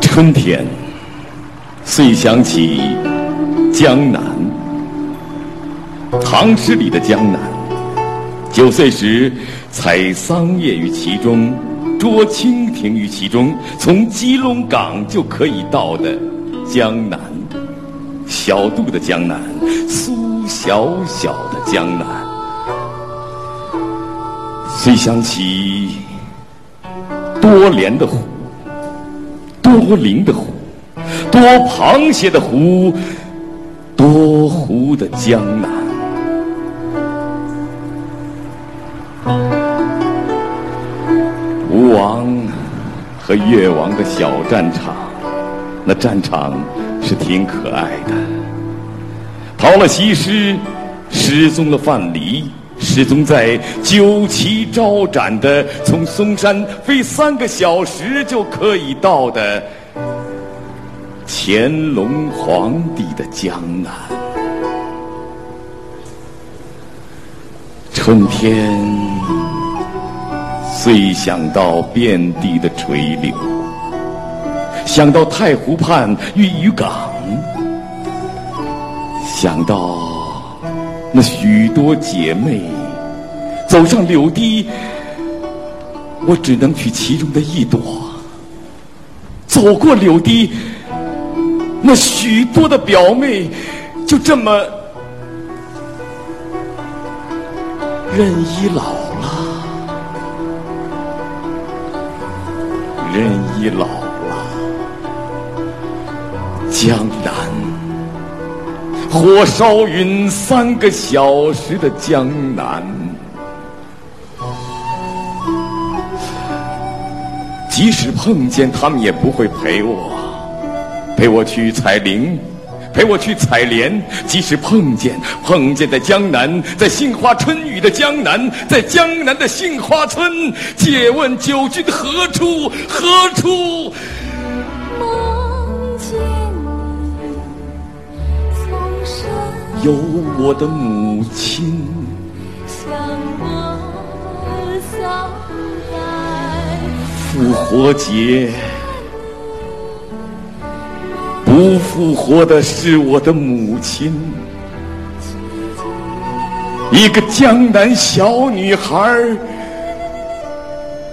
春天，遂想起江南。唐诗里的江南，九岁时采桑叶于其中，捉蜻蜓于其中，从基隆港就可以到的江南。小渡的江南，苏小小的江南。遂想起多莲的湖。多灵的湖，多螃蟹的湖，多湖的江南。吴王和越王的小战场，那战场是挺可爱的。逃了西施，失踪了范蠡。失踪在酒旗招展的，从嵩山飞三个小时就可以到的乾隆皇帝的江南。春天，遂想到遍地的垂柳，想到太湖畔玉鱼港，想到。那许多姐妹走上柳堤，我只能取其中的一朵。走过柳堤，那许多的表妹就这么任依老了，任依老了，江南。火烧云三个小时的江南，即使碰见他们也不会陪我，陪我去采菱，陪我去采莲。即使碰见，碰见在江南，在杏花春雨的江南，在江南的杏花村，借问九君何处？何处？梦见你有我的母亲，复活节，不复活的是我的母亲，一个江南小女孩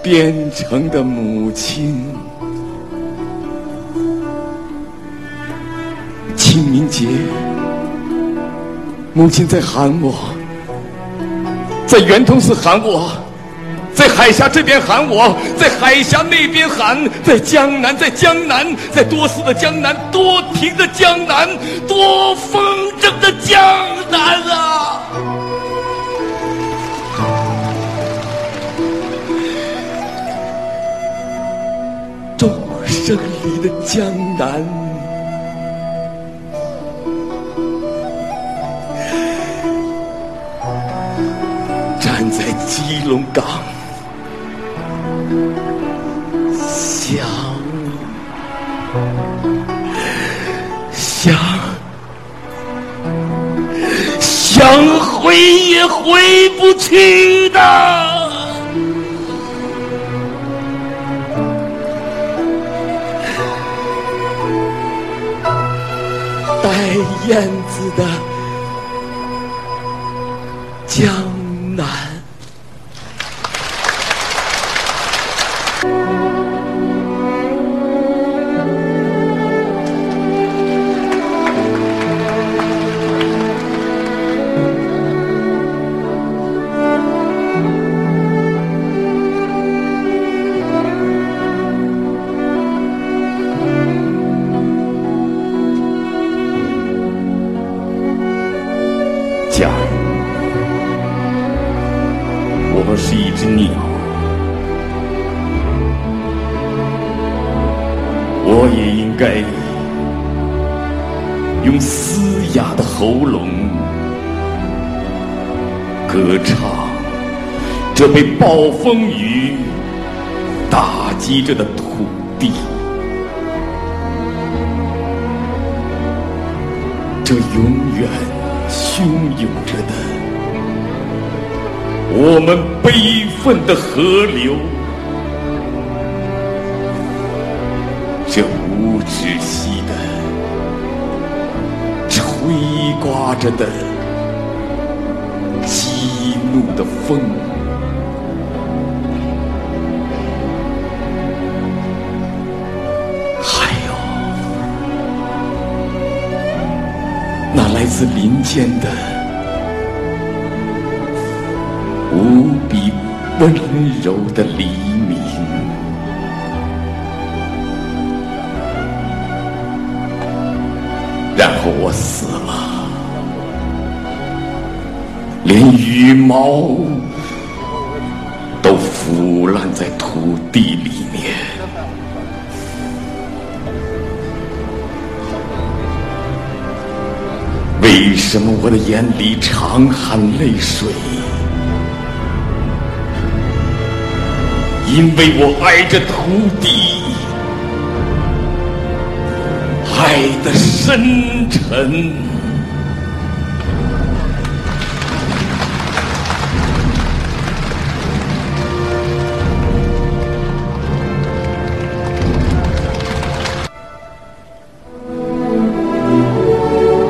变成的母亲。清明节。母亲在喊我，在圆通寺喊我，在海峡这边喊我，在海峡那边喊，在江南，在江南，在多思的江南，多情的江南，多风筝的江南啊！钟声里的江南。站在基隆港，想想想回也回不去的，带燕子的嘶哑的喉咙，歌唱这被暴风雨打击着的土地，这永远汹涌着的我们悲愤的河流，这无止息、吹刮着的、激怒的风，还有那来自林间的无比温柔的黎我死了，连羽毛都腐烂在土地里面。为什么我的眼里常含泪水？因为我爱着土地。爱的深沉，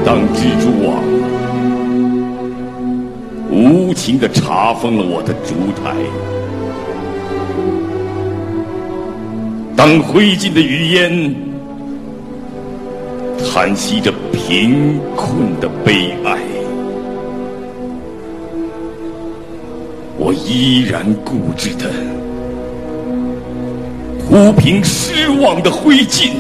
当蜘蛛网无情的查封了我的烛台，当灰烬的余烟。叹息着贫困的悲哀，我依然固执的抚平失望的灰烬，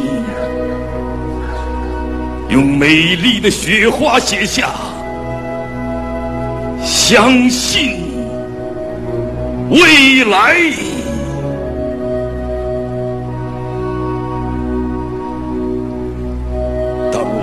用美丽的雪花写下：相信未来。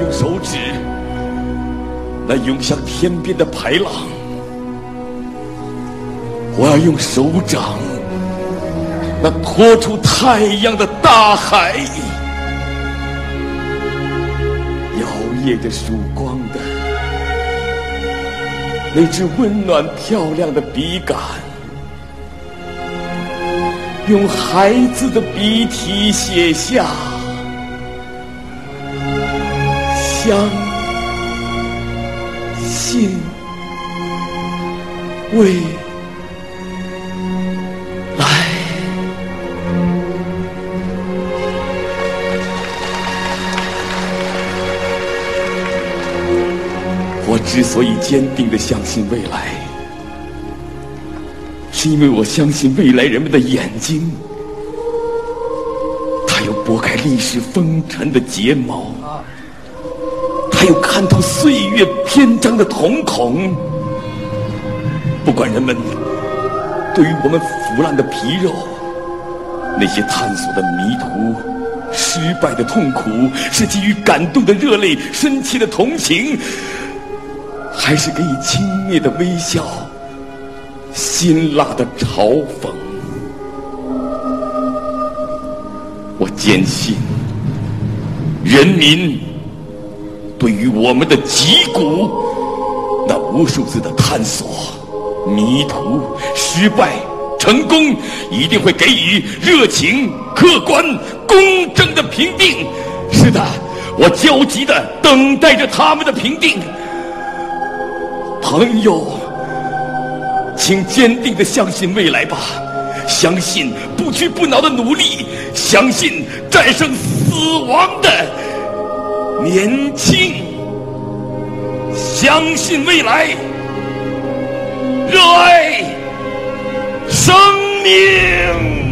用手指来涌向天边的排浪，我要用手掌那托出太阳的大海，摇曳着曙光的那只温暖漂亮的笔杆，用孩子的笔体写下。相信未来。我之所以坚定的相信未来，是因为我相信未来人们的眼睛，它有拨开历史风尘的睫毛。有看透岁月篇章的瞳孔，不管人们对于我们腐烂的皮肉，那些探索的迷途、失败的痛苦，是给予感动的热泪、深切的同情，还是给予轻蔑的微笑、辛辣的嘲讽，我坚信人民。对于我们的脊骨，那无数次的探索、迷途、失败、成功，一定会给予热情、客观、公正的评定。是的，我焦急的等待着他们的评定。朋友，请坚定的相信未来吧，相信不屈不挠的努力，相信战胜死亡的。年轻，相信未来，热爱生命。